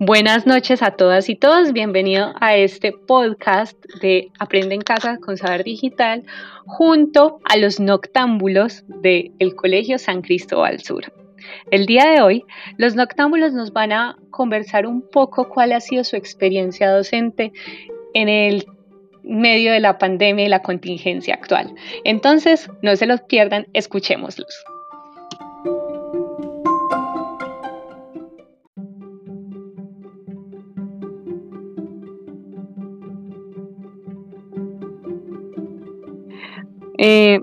Buenas noches a todas y todos. Bienvenido a este podcast de Aprende en Casa con Saber Digital junto a los noctámbulos del Colegio San Cristóbal Sur. El día de hoy, los noctámbulos nos van a conversar un poco cuál ha sido su experiencia docente en el medio de la pandemia y la contingencia actual. Entonces, no se los pierdan, escuchémoslos. Eh,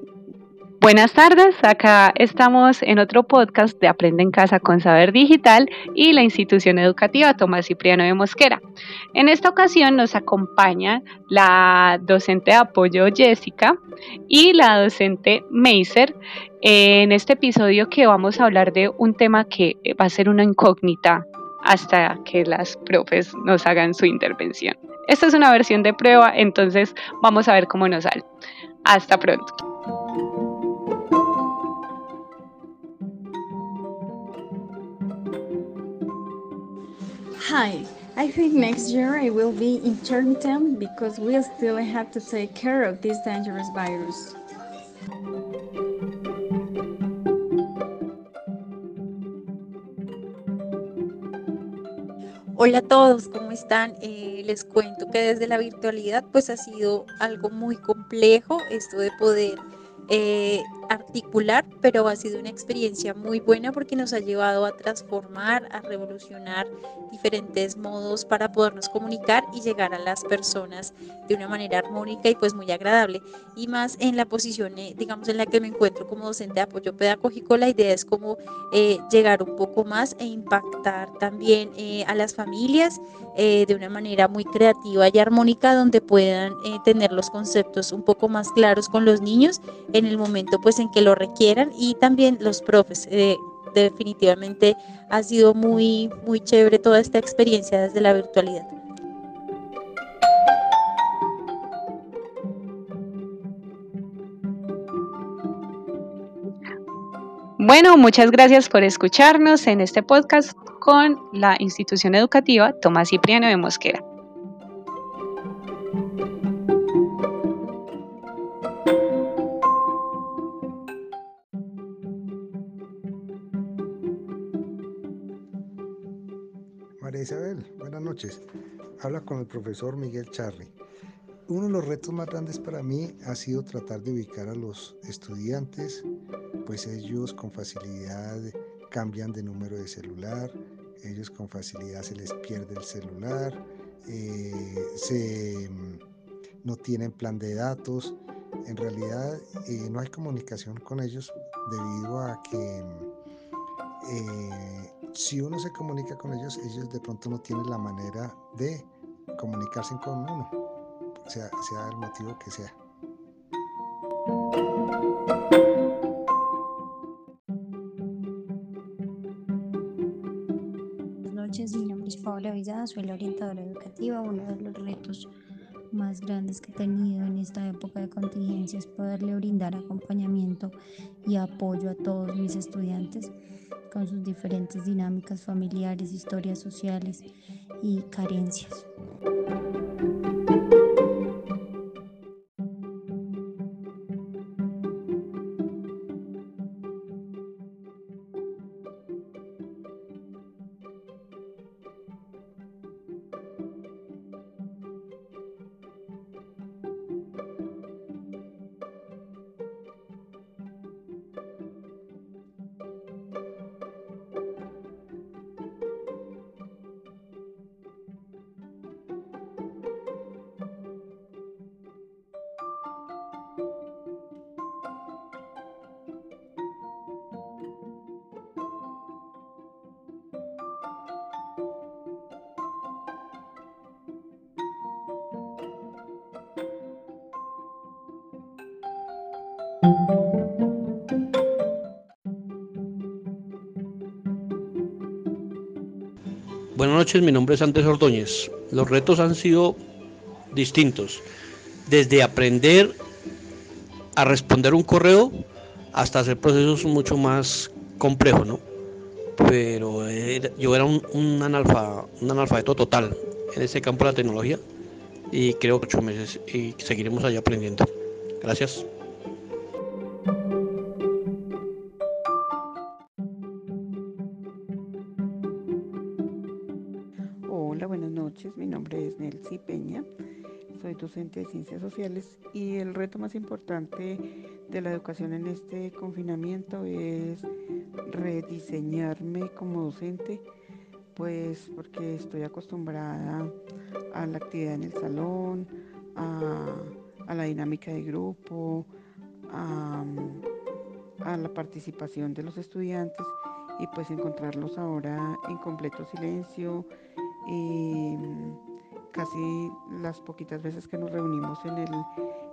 buenas tardes, acá estamos en otro podcast de Aprende en Casa con Saber Digital y la institución educativa Tomás Cipriano de Mosquera. En esta ocasión nos acompaña la docente de apoyo Jessica y la docente Meiser en este episodio que vamos a hablar de un tema que va a ser una incógnita hasta que las profes nos hagan su intervención. Esta es una versión de prueba, entonces vamos a ver cómo nos sale. Hasta pronto. Hi, I think next year I will be intermittent because we still have to take care of this dangerous virus. Hola a todos, ¿cómo están? Eh, les cuento que desde la virtualidad pues ha sido algo muy complejo esto de poder eh, articular, pero ha sido una experiencia muy buena porque nos ha llevado a transformar, a revolucionar diferentes modos para podernos comunicar y llegar a las personas de una manera armónica y pues muy agradable. Y más en la posición, eh, digamos, en la que me encuentro como docente de apoyo pedagógico, la idea es como eh, llegar un poco más e impactar también eh, a las familias de una manera muy creativa y armónica donde puedan tener los conceptos un poco más claros con los niños en el momento pues en que lo requieran y también los profes. Eh, definitivamente ha sido muy, muy chévere toda esta experiencia desde la virtualidad. Bueno, muchas gracias por escucharnos en este podcast con la institución educativa Tomás Cipriano de Mosquera. Isabel, buenas noches. Habla con el profesor Miguel Charri. Uno de los retos más grandes para mí ha sido tratar de ubicar a los estudiantes, pues ellos con facilidad cambian de número de celular, ellos con facilidad se les pierde el celular, eh, se, no tienen plan de datos, en realidad eh, no hay comunicación con ellos debido a que eh, si uno se comunica con ellos, ellos de pronto no tienen la manera de comunicarse con uno, sea, sea el motivo que sea. Mi nombre es Paola Villada, soy la orientadora educativa. Uno de los retos más grandes que he tenido en esta época de contingencia es poderle brindar acompañamiento y apoyo a todos mis estudiantes con sus diferentes dinámicas familiares, historias sociales y carencias. Buenas noches, mi nombre es Andrés Ordóñez. Los retos han sido distintos, desde aprender a responder un correo hasta hacer procesos mucho más complejos, ¿no? pero yo era un, un, analfa, un analfabeto total en ese campo de la tecnología y creo que ocho meses y seguiremos allá aprendiendo. Gracias. Hola, buenas noches. Mi nombre es Nelcy Peña. Soy docente de ciencias sociales y el reto más importante de la educación en este confinamiento es rediseñarme como docente, pues porque estoy acostumbrada a la actividad en el salón, a, la dinámica de grupo, a, a la participación de los estudiantes y pues encontrarlos ahora en completo silencio y casi las poquitas veces que nos reunimos en el,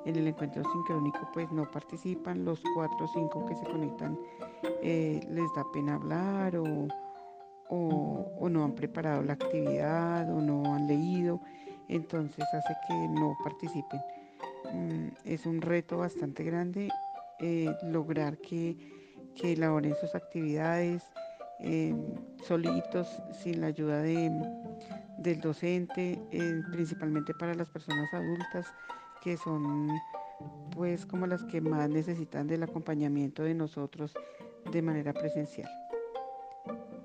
en el encuentro sincrónico pues no participan, los cuatro o cinco que se conectan eh, les da pena hablar o, o, no han preparado la actividad o no han leído, entonces hace que no participen. Mm, es un reto bastante grande eh, lograr que, que, elaboren sus actividades eh, solitos, sin la ayuda de, del docente, principalmente para las personas adultas que son pues como las que más necesitan del acompañamiento de nosotros de manera presencial.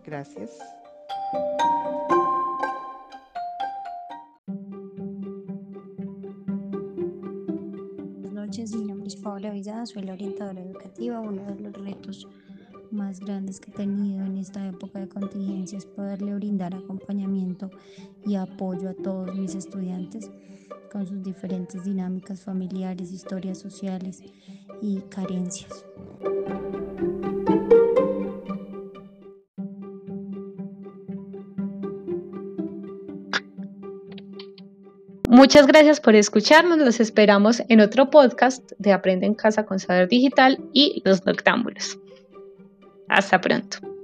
Gracias. Buenas noches, mi nombre es Paola Villada, soy la orientadora educativa. Uno de los retos más grandes que he tenido en esta época de contingencia es poderle brindar acompañamiento y apoyo a todos mis estudiantes con sus diferentes dinámicas familiares, historias sociales y carencias. Muchas gracias por escucharnos. Los esperamos en otro podcast de Aprende en Casa con Saber Digital y Los Noctámbulos. Hasta pronto.